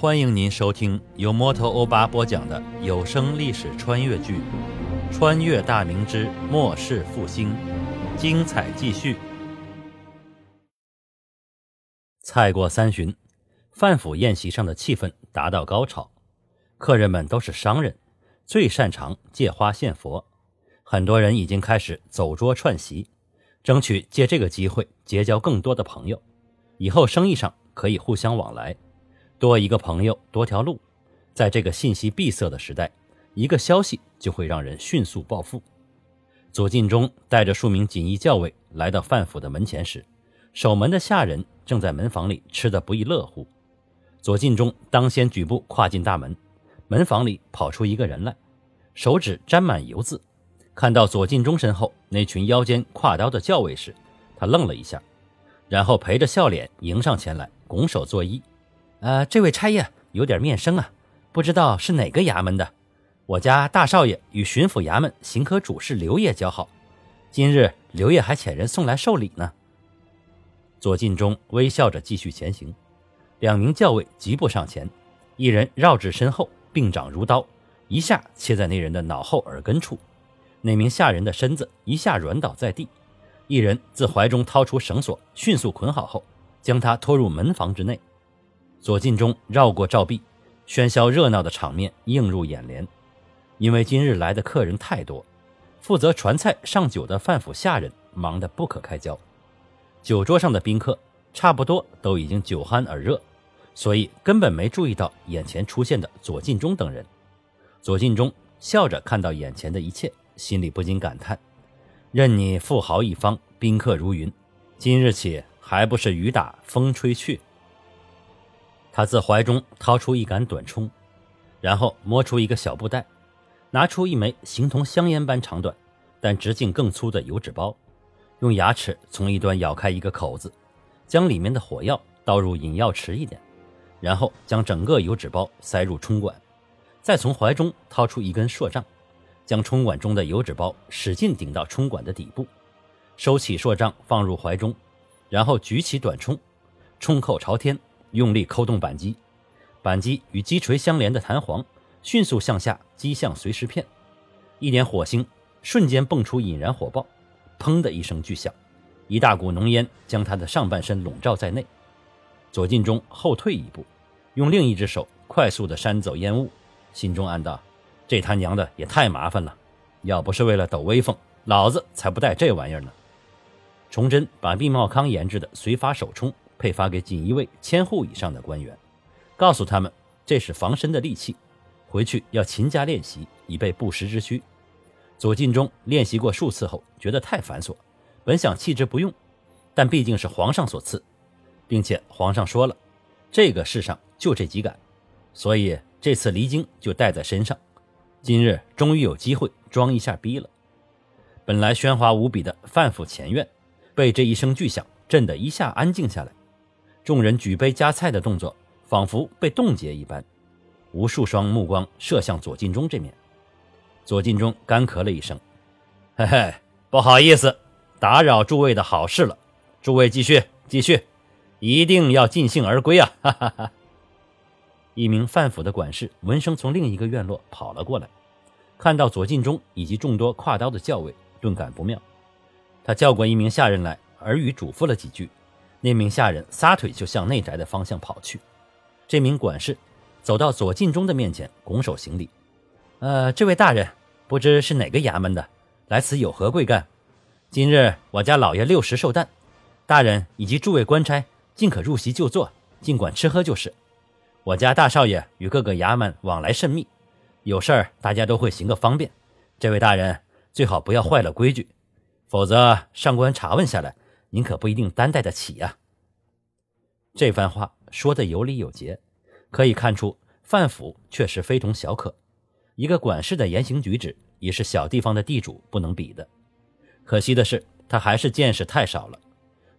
欢迎您收听由摩托欧巴播讲的有声历史穿越剧《穿越大明之末世复兴》，精彩继续。菜过三巡，范府宴席上的气氛达到高潮，客人们都是商人，最擅长借花献佛，很多人已经开始走桌串席，争取借这个机会结交更多的朋友，以后生意上可以互相往来。多一个朋友，多条路。在这个信息闭塞的时代，一个消息就会让人迅速暴富。左进忠带着数名锦衣校尉来到范府的门前时，守门的下人正在门房里吃得不亦乐乎。左进忠当先举步跨进大门，门房里跑出一个人来，手指沾满油渍。看到左进忠身后那群腰间挎刀的校尉时，他愣了一下，然后陪着笑脸迎上前来，拱手作揖。呃，这位差爷有点面生啊，不知道是哪个衙门的。我家大少爷与巡抚衙门刑科主事刘爷交好，今日刘爷还遣人送来寿礼呢。左进忠微笑着继续前行，两名教尉急步上前，一人绕至身后，并掌如刀，一下切在那人的脑后耳根处。那名下人的身子一下软倒在地，一人自怀中掏出绳索，迅速捆好后，将他拖入门房之内。左进忠绕过照壁，喧嚣热闹的场面映入眼帘。因为今日来的客人太多，负责传菜上酒的范府下人忙得不可开交。酒桌上的宾客差不多都已经酒酣耳热，所以根本没注意到眼前出现的左进忠等人。左进忠笑着看到眼前的一切，心里不禁感叹：任你富豪一方，宾客如云，今日起还不是雨打风吹去？他自怀中掏出一杆短冲，然后摸出一个小布袋，拿出一枚形同香烟般长短，但直径更粗的油纸包，用牙齿从一端咬开一个口子，将里面的火药倒入引药池一点，然后将整个油纸包塞入冲管，再从怀中掏出一根硕杖，将冲管中的油纸包使劲顶到冲管的底部，收起硕杖放入怀中，然后举起短冲，冲口朝天。用力扣动扳机，扳机与击锤相连的弹簧迅速向下击向随时片，一点火星瞬间迸出引燃火爆，砰的一声巨响，一大股浓烟将他的上半身笼罩在内。左进忠后退一步，用另一只手快速地扇走烟雾，心中暗道：这他娘的也太麻烦了，要不是为了抖威风，老子才不带这玩意儿呢。崇祯把毕茂康研制的随发手冲。配发给锦衣卫千户以上的官员，告诉他们这是防身的利器，回去要勤加练习，以备不时之需。左进忠练习过数次后，觉得太繁琐，本想弃之不用，但毕竟是皇上所赐，并且皇上说了，这个世上就这几杆，所以这次离京就带在身上。今日终于有机会装一下逼了。本来喧哗无比的范府前院，被这一声巨响震得一下安静下来。众人举杯夹菜的动作仿佛被冻结一般，无数双目光射向左进忠这面。左进忠干咳了一声：“嘿嘿，不好意思，打扰诸位的好事了。诸位继续，继续，一定要尽兴而归啊！”哈哈哈。一名范府的管事闻声从另一个院落跑了过来，看到左进忠以及众多挎刀的校尉，顿感不妙。他叫过一名下人来，耳语嘱咐了几句。那名下人撒腿就向内宅的方向跑去。这名管事走到左进忠的面前，拱手行礼：“呃，这位大人，不知是哪个衙门的，来此有何贵干？今日我家老爷六十寿诞，大人以及诸位官差尽可入席就坐，尽管吃喝就是。我家大少爷与各个衙门往来甚密，有事儿大家都会行个方便。这位大人最好不要坏了规矩，否则上官查问下来。”您可不一定担待得起呀。这番话说的有理有节，可以看出范府确实非同小可。一个管事的言行举止，也是小地方的地主不能比的。可惜的是，他还是见识太少了。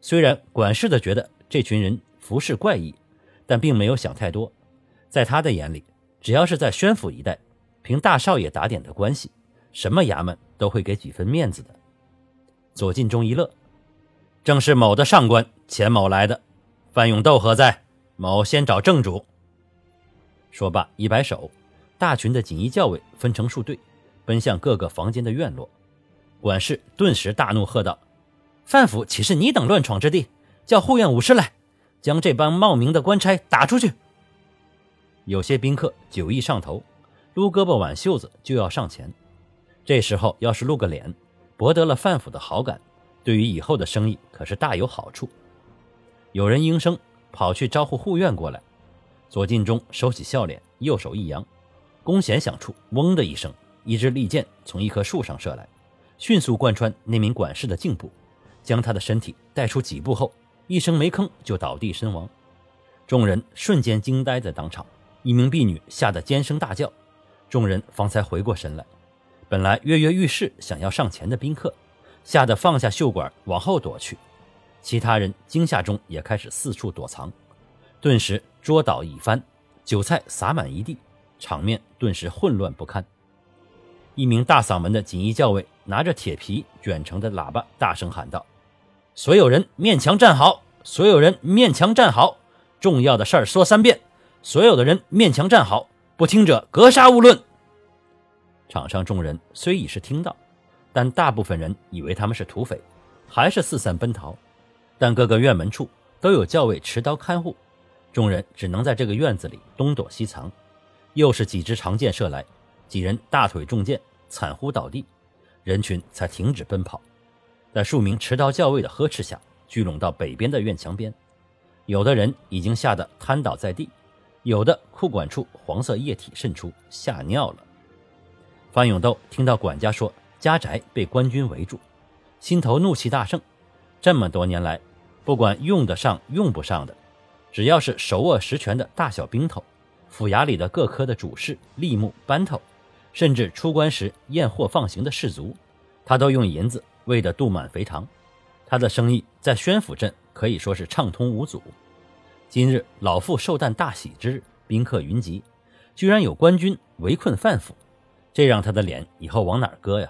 虽然管事的觉得这群人服饰怪异，但并没有想太多。在他的眼里，只要是在宣府一带，凭大少爷打点的关系，什么衙门都会给几分面子的。左进忠一乐。正是某的上官钱某来的，范永斗何在？某先找正主。说罢一摆手，大群的锦衣教尉分成数队，奔向各个房间的院落。管事顿时大怒，喝道：“范府岂是你等乱闯之地？叫护院武士来，将这帮冒名的官差打出去！”有些宾客酒意上头，撸胳膊挽袖子就要上前。这时候要是露个脸，博得了范府的好感，对于以后的生意可是大有好处。有人应声跑去招呼护院过来。左进忠收起笑脸，右手一扬，弓弦响处，嗡的一声，一支利箭从一棵树上射来。迅速贯穿那名管事的颈部，将他的身体带出几步后，一声没吭就倒地身亡。众人瞬间惊呆在当场，一名婢女吓得尖声大叫。众人方才回过神来，本来跃跃欲试想要上前的宾客，吓得放下袖管往后躲去。其他人惊吓中也开始四处躲藏，顿时桌倒椅翻，酒菜洒满一地，场面顿时混乱不堪。一名大嗓门的锦衣教尉拿着铁皮卷成的喇叭，大声喊道：“所有人面墙站好！所有人面墙站好！重要的事儿说三遍！所有的人面墙站好！不听者格杀勿论！”场上众人虽已是听到，但大部分人以为他们是土匪，还是四散奔逃。但各个院门处都有教尉持刀看护，众人只能在这个院子里东躲西藏。又是几支长箭射来。几人大腿中箭，惨呼倒地，人群才停止奔跑，在数名持刀教尉的呵斥下，聚拢到北边的院墙边。有的人已经吓得瘫倒在地，有的裤管处黄色液体渗出，吓尿了。范永斗听到管家说家宅被官军围住，心头怒气大盛。这么多年来，不管用得上用不上的，只要是手握实权的大小兵头，府衙里的各科的主事、吏目、班头。甚至出关时验货放行的士卒，他都用银子喂得肚满肥肠。他的生意在宣府镇可以说是畅通无阻。今日老妇寿诞大喜之日，宾客云集，居然有官军围困范府，这让他的脸以后往哪搁呀？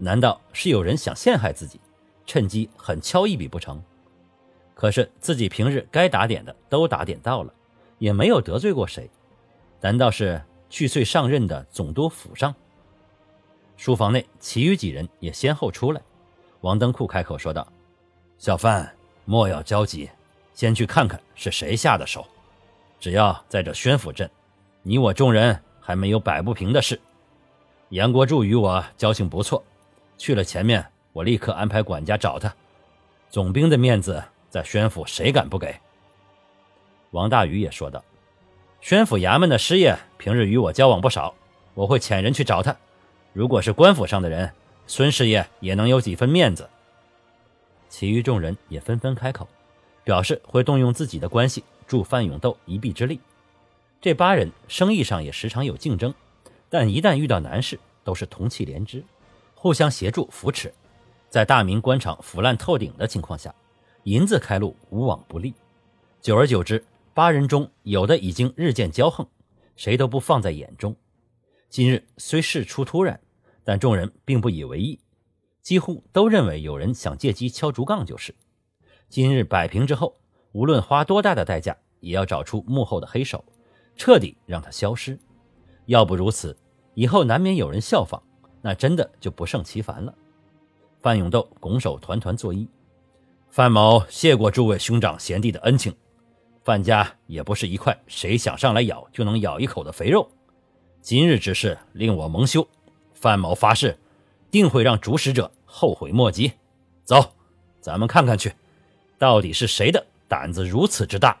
难道是有人想陷害自己，趁机狠敲一笔不成？可是自己平日该打点的都打点到了，也没有得罪过谁，难道是？去岁上任的总督府上，书房内其余几人也先后出来。王登库开口说道：“小范，莫要焦急，先去看看是谁下的手。只要在这宣府镇，你我众人还没有摆不平的事。杨国柱与我交情不错，去了前面，我立刻安排管家找他。总兵的面子在宣府，谁敢不给？”王大宇也说道。宣府衙门的师爷平日与我交往不少，我会遣人去找他。如果是官府上的人，孙师爷也能有几分面子。其余众人也纷纷开口，表示会动用自己的关系助范永斗一臂之力。这八人生意上也时常有竞争，但一旦遇到难事，都是同气连枝，互相协助扶持。在大明官场腐烂透顶的情况下，银子开路无往不利。久而久之。八人中有的已经日渐骄横，谁都不放在眼中。今日虽事出突然，但众人并不以为意，几乎都认为有人想借机敲竹杠就是。今日摆平之后，无论花多大的代价，也要找出幕后的黑手，彻底让他消失。要不如此，以后难免有人效仿，那真的就不胜其烦了。范永斗拱手团团作揖：“范某谢过诸位兄长贤弟的恩情。”范家也不是一块谁想上来咬就能咬一口的肥肉，今日之事令我蒙羞，范某发誓，定会让主使者后悔莫及。走，咱们看看去，到底是谁的胆子如此之大？